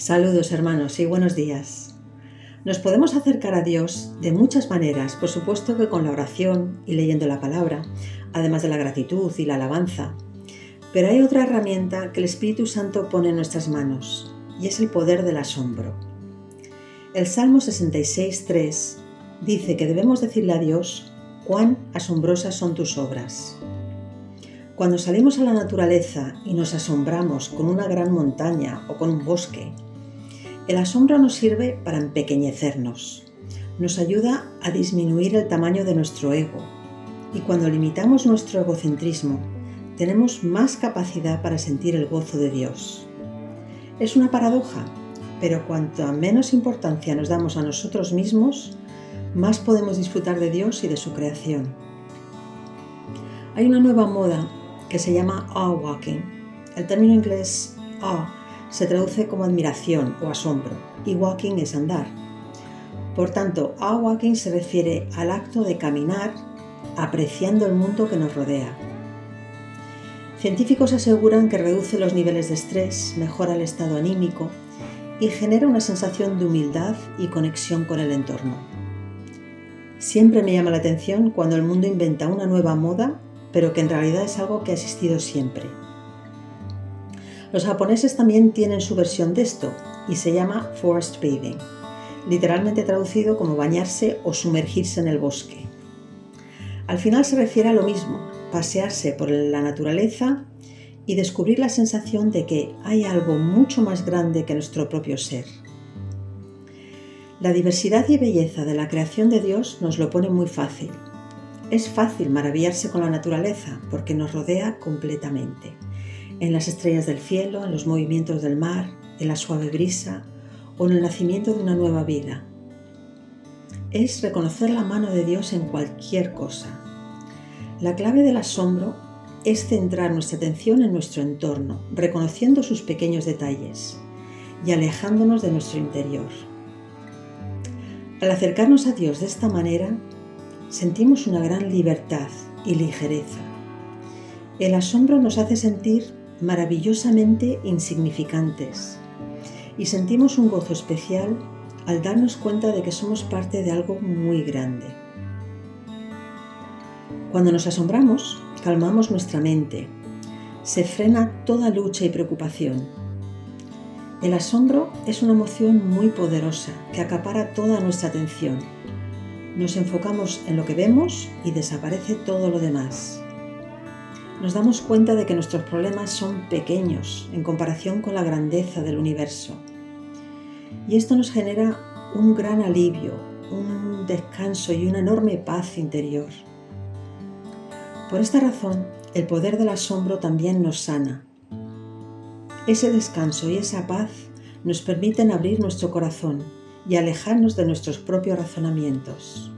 Saludos hermanos y buenos días. Nos podemos acercar a Dios de muchas maneras, por supuesto que con la oración y leyendo la palabra, además de la gratitud y la alabanza. Pero hay otra herramienta que el Espíritu Santo pone en nuestras manos, y es el poder del asombro. El Salmo 66.3 dice que debemos decirle a Dios cuán asombrosas son tus obras. Cuando salimos a la naturaleza y nos asombramos con una gran montaña o con un bosque, el asombro nos sirve para empequeñecernos, nos ayuda a disminuir el tamaño de nuestro ego y cuando limitamos nuestro egocentrismo, tenemos más capacidad para sentir el gozo de Dios. Es una paradoja, pero cuanto menos importancia nos damos a nosotros mismos, más podemos disfrutar de Dios y de su creación. Hay una nueva moda que se llama awe walking. El término inglés awe se traduce como admiración o asombro y walking es andar. Por tanto, a walking se refiere al acto de caminar apreciando el mundo que nos rodea. Científicos aseguran que reduce los niveles de estrés, mejora el estado anímico y genera una sensación de humildad y conexión con el entorno. Siempre me llama la atención cuando el mundo inventa una nueva moda, pero que en realidad es algo que ha existido siempre. Los japoneses también tienen su versión de esto y se llama forest bathing, literalmente traducido como bañarse o sumergirse en el bosque. Al final se refiere a lo mismo, pasearse por la naturaleza y descubrir la sensación de que hay algo mucho más grande que nuestro propio ser. La diversidad y belleza de la creación de Dios nos lo pone muy fácil. Es fácil maravillarse con la naturaleza porque nos rodea completamente en las estrellas del cielo, en los movimientos del mar, en la suave brisa o en el nacimiento de una nueva vida. Es reconocer la mano de Dios en cualquier cosa. La clave del asombro es centrar nuestra atención en nuestro entorno, reconociendo sus pequeños detalles y alejándonos de nuestro interior. Al acercarnos a Dios de esta manera, sentimos una gran libertad y ligereza. El asombro nos hace sentir maravillosamente insignificantes y sentimos un gozo especial al darnos cuenta de que somos parte de algo muy grande. Cuando nos asombramos, calmamos nuestra mente, se frena toda lucha y preocupación. El asombro es una emoción muy poderosa que acapara toda nuestra atención. Nos enfocamos en lo que vemos y desaparece todo lo demás nos damos cuenta de que nuestros problemas son pequeños en comparación con la grandeza del universo. Y esto nos genera un gran alivio, un descanso y una enorme paz interior. Por esta razón, el poder del asombro también nos sana. Ese descanso y esa paz nos permiten abrir nuestro corazón y alejarnos de nuestros propios razonamientos.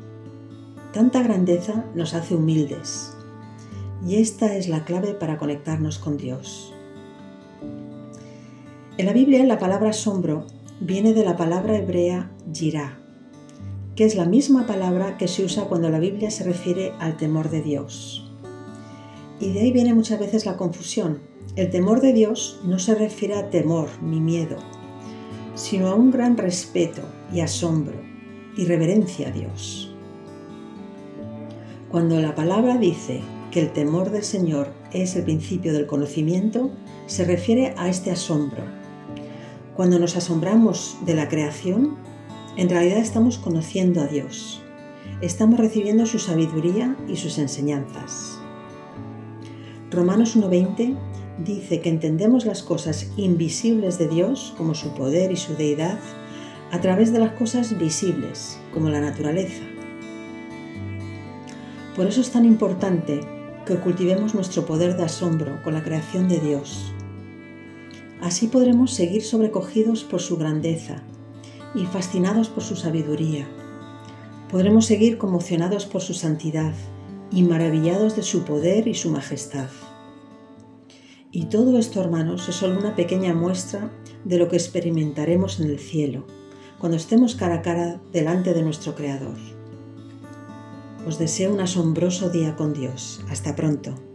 Tanta grandeza nos hace humildes, y esta es la clave para conectarnos con Dios. En la Biblia la palabra asombro viene de la palabra hebrea yirá, que es la misma palabra que se usa cuando la Biblia se refiere al temor de Dios. Y de ahí viene muchas veces la confusión. El temor de Dios no se refiere a temor ni miedo, sino a un gran respeto y asombro y reverencia a Dios. Cuando la palabra dice que el temor del Señor es el principio del conocimiento, se refiere a este asombro. Cuando nos asombramos de la creación, en realidad estamos conociendo a Dios. Estamos recibiendo su sabiduría y sus enseñanzas. Romanos 1.20 dice que entendemos las cosas invisibles de Dios, como su poder y su deidad, a través de las cosas visibles, como la naturaleza. Por eso es tan importante que cultivemos nuestro poder de asombro con la creación de Dios. Así podremos seguir sobrecogidos por su grandeza y fascinados por su sabiduría. Podremos seguir conmocionados por su santidad y maravillados de su poder y su majestad. Y todo esto, hermanos, es solo una pequeña muestra de lo que experimentaremos en el cielo, cuando estemos cara a cara delante de nuestro Creador. Os deseo un asombroso día con Dios. Hasta pronto.